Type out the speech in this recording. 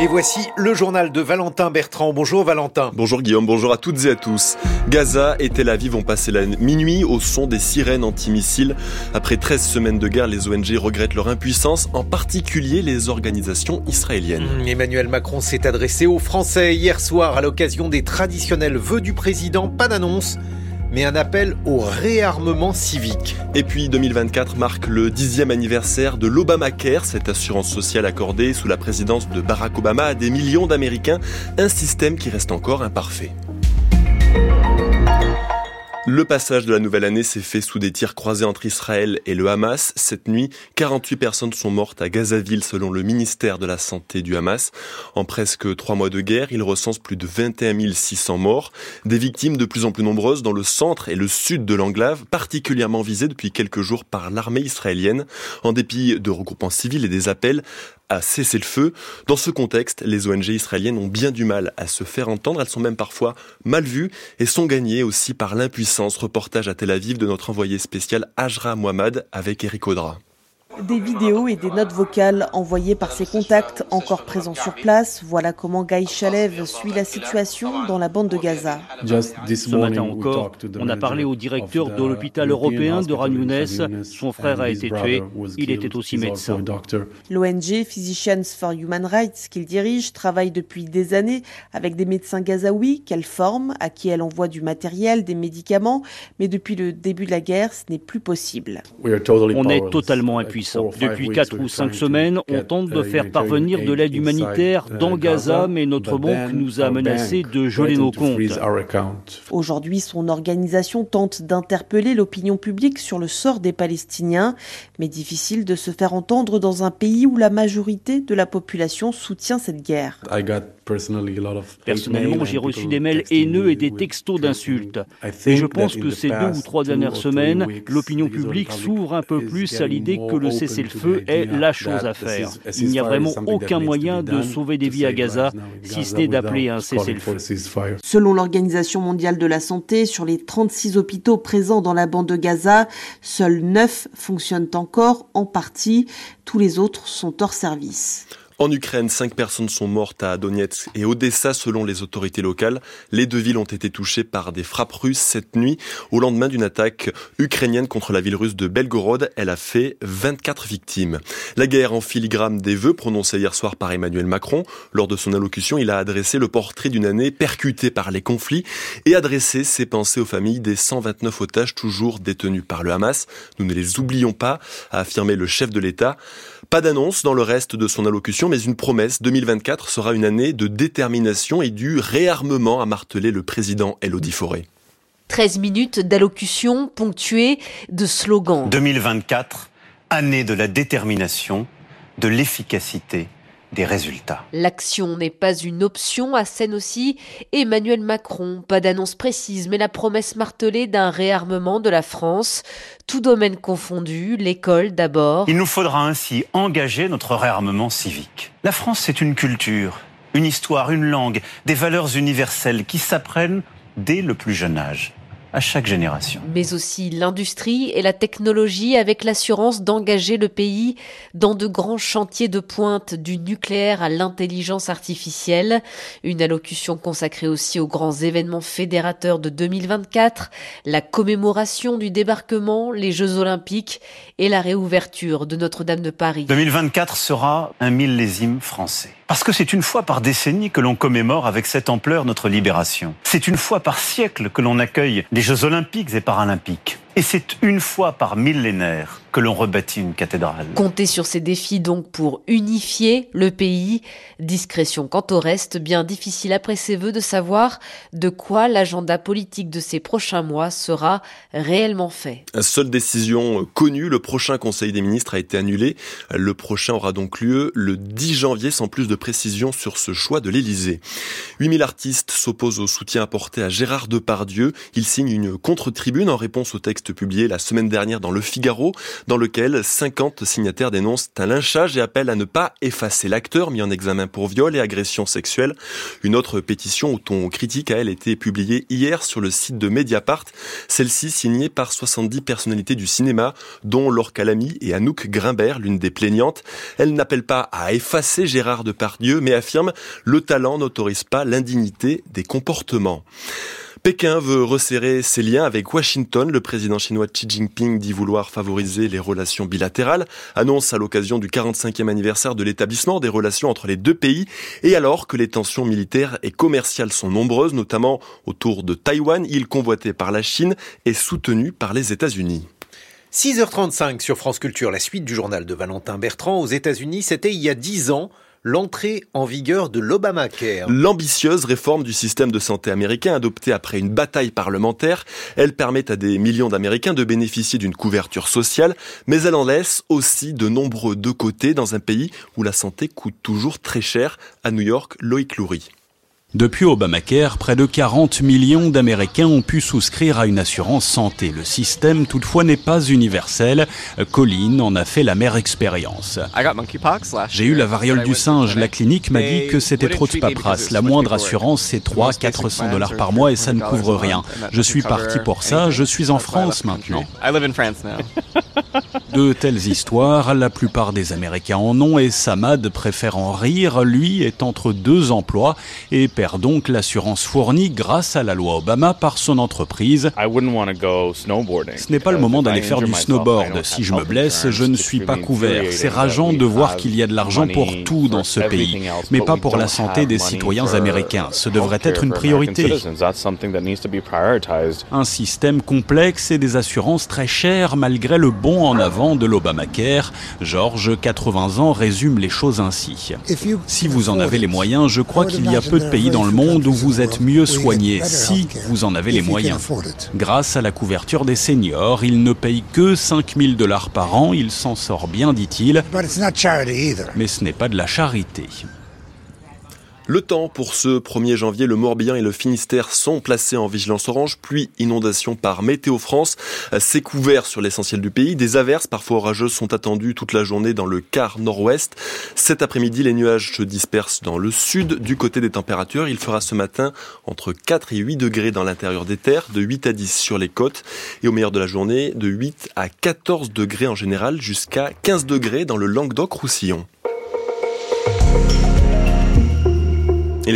Et voici le journal de Valentin Bertrand. Bonjour Valentin. Bonjour Guillaume, bonjour à toutes et à tous. Gaza et Tel Aviv ont passé la minuit au son des sirènes antimissiles. Après 13 semaines de guerre, les ONG regrettent leur impuissance, en particulier les organisations israéliennes. Mmh, Emmanuel Macron s'est adressé aux Français hier soir à l'occasion des traditionnels vœux du président. Pas d'annonce mais un appel au réarmement civique. Et puis 2024 marque le dixième anniversaire de l'Obamacare, cette assurance sociale accordée sous la présidence de Barack Obama à des millions d'Américains, un système qui reste encore imparfait. Le passage de la nouvelle année s'est fait sous des tirs croisés entre Israël et le Hamas. Cette nuit, 48 personnes sont mortes à Gazaville selon le ministère de la Santé du Hamas. En presque trois mois de guerre, il recense plus de 21 600 morts. Des victimes de plus en plus nombreuses dans le centre et le sud de l'enclave, particulièrement visées depuis quelques jours par l'armée israélienne. En dépit de regroupements civils et des appels à cesser le feu. Dans ce contexte, les ONG israéliennes ont bien du mal à se faire entendre. Elles sont même parfois mal vues et sont gagnées aussi par l'impuissance. Reportage à Tel Aviv de notre envoyé spécial Ajra Mohamed avec Eric Audra. Des vidéos et des notes vocales envoyées par ses contacts encore présents sur place. Voilà comment Guy Chalev suit la situation dans la bande de Gaza. Ce matin encore, on a parlé au directeur de l'hôpital européen de Ran Son frère a été tué. Il était aussi médecin. L'ONG Physicians for Human Rights qu'il dirige travaille depuis des années avec des médecins gazaouis qu'elle forme, à qui elle envoie du matériel, des médicaments. Mais depuis le début de la guerre, ce n'est plus possible. On est totalement Depuis quatre ou cinq semaines, on tente de faire parvenir de l'aide humanitaire dans Gaza, mais notre banque nous a menacé de geler nos comptes. Aujourd'hui, son organisation tente d'interpeller l'opinion publique sur le sort des Palestiniens, mais difficile de se faire entendre dans un pays où la majorité de la population soutient cette guerre. Personnellement, j'ai reçu des mails haineux et des textos d'insultes. Et je pense que ces deux ou trois dernières semaines, l'opinion publique s'ouvre un peu plus à l'idée que le cessez-le-feu est la chose à faire. Il n'y a vraiment aucun moyen de sauver des vies à Gaza, si ce n'est d'appeler un cessez-le-feu. Selon l'Organisation mondiale de la santé, sur les 36 hôpitaux présents dans la bande de Gaza, seuls 9 fonctionnent encore en partie. Tous les autres sont hors service. En Ukraine, cinq personnes sont mortes à Donetsk et Odessa selon les autorités locales. Les deux villes ont été touchées par des frappes russes cette nuit au lendemain d'une attaque ukrainienne contre la ville russe de Belgorod. Elle a fait 24 victimes. La guerre en filigrane des vœux prononcés hier soir par Emmanuel Macron. Lors de son allocution, il a adressé le portrait d'une année percutée par les conflits et adressé ses pensées aux familles des 129 otages toujours détenus par le Hamas. Nous ne les oublions pas, a affirmé le chef de l'État. Pas d'annonce dans le reste de son allocution, mais une promesse. 2024 sera une année de détermination et du réarmement, a martelé le président Elodie Forêt. 13 minutes d'allocution ponctuées de slogans. 2024, année de la détermination, de l'efficacité des résultats. L'action n'est pas une option, assène aussi Emmanuel Macron. Pas d'annonce précise, mais la promesse martelée d'un réarmement de la France. Tout domaine confondu, l'école d'abord. Il nous faudra ainsi engager notre réarmement civique. La France, c'est une culture, une histoire, une langue, des valeurs universelles qui s'apprennent dès le plus jeune âge à chaque génération. Mais aussi l'industrie et la technologie avec l'assurance d'engager le pays dans de grands chantiers de pointe du nucléaire à l'intelligence artificielle. Une allocution consacrée aussi aux grands événements fédérateurs de 2024, la commémoration du débarquement, les Jeux olympiques et la réouverture de Notre-Dame de Paris. 2024 sera un millésime français. Parce que c'est une fois par décennie que l'on commémore avec cette ampleur notre libération. C'est une fois par siècle que l'on accueille les Jeux olympiques et paralympiques. Et c'est une fois par millénaire que l'on rebâtit une cathédrale. Comptez sur ces défis donc pour unifier le pays. Discrétion quant au reste, bien difficile après ces vœux de savoir de quoi l'agenda politique de ces prochains mois sera réellement fait. Seule décision connue, le prochain Conseil des ministres a été annulé. Le prochain aura donc lieu le 10 janvier sans plus de précision sur ce choix de l'Élysée. 8000 artistes s'opposent au soutien apporté à Gérard Depardieu. Il signe une contre-tribune en réponse au texte publié la semaine dernière dans Le Figaro. Dans lequel 50 signataires dénoncent un lynchage et appellent à ne pas effacer l'acteur mis en examen pour viol et agression sexuelle. Une autre pétition au ton critique a elle été publiée hier sur le site de Mediapart, celle-ci signée par 70 personnalités du cinéma, dont Laure Calamy et Anouk Grimbert, l'une des plaignantes. Elle n'appelle pas à effacer Gérard Depardieu, mais affirme le talent n'autorise pas l'indignité des comportements. Pékin veut resserrer ses liens avec Washington. Le président chinois Xi Jinping dit vouloir favoriser les relations bilatérales, annonce à l'occasion du 45e anniversaire de l'établissement des relations entre les deux pays, et alors que les tensions militaires et commerciales sont nombreuses, notamment autour de Taïwan, île convoitée par la Chine et soutenue par les États-Unis. 6h35 sur France Culture, la suite du journal de Valentin Bertrand aux États-Unis, c'était il y a 10 ans l'entrée en vigueur de l'Obamacare. L'ambitieuse réforme du système de santé américain adoptée après une bataille parlementaire, elle permet à des millions d'Américains de bénéficier d'une couverture sociale, mais elle en laisse aussi de nombreux de côté dans un pays où la santé coûte toujours très cher, à New York, Loïc Loury. Depuis Obamacare, près de 40 millions d'Américains ont pu souscrire à une assurance santé. Le système, toutefois, n'est pas universel. Colline en a fait la mère expérience. J'ai eu la variole du singe. La clinique m'a dit que c'était trop de paperasse. La moindre assurance, c'est 3 400 dollars par mois et ça ne couvre rien. Je suis parti pour ça. Je suis en France maintenant. De telles histoires, la plupart des Américains en ont et Samad préfère en rire. Lui est entre deux emplois et perd donc l'assurance fournie grâce à la loi Obama par son entreprise. Ce n'est pas le moment d'aller faire du snowboard. Si je me blesse, je ne suis pas couvert. C'est rageant de voir qu'il y a de l'argent pour tout dans ce pays, mais pas pour la santé des citoyens américains. Ce devrait être une priorité. Un système complexe et des assurances très chères malgré le bon en avant de l'Obamacare. Georges, 80 ans, résume les choses ainsi. Si vous en avez les moyens, je crois qu'il y a peu de pays dans le monde où vous êtes mieux soigné, si vous en avez les moyens. Grâce à la couverture des seniors, il ne paye que 5000 dollars par an, il s'en sort bien, dit-il. Mais ce n'est pas de la charité. Le temps pour ce 1er janvier, le Morbihan et le Finistère sont placés en vigilance orange, pluie, inondation par Météo France. C'est couvert sur l'essentiel du pays. Des averses parfois orageuses sont attendues toute la journée dans le quart nord-ouest. Cet après-midi, les nuages se dispersent dans le sud. Du côté des températures, il fera ce matin entre 4 et 8 degrés dans l'intérieur des terres, de 8 à 10 sur les côtes et au meilleur de la journée, de 8 à 14 degrés en général jusqu'à 15 degrés dans le Languedoc-Roussillon.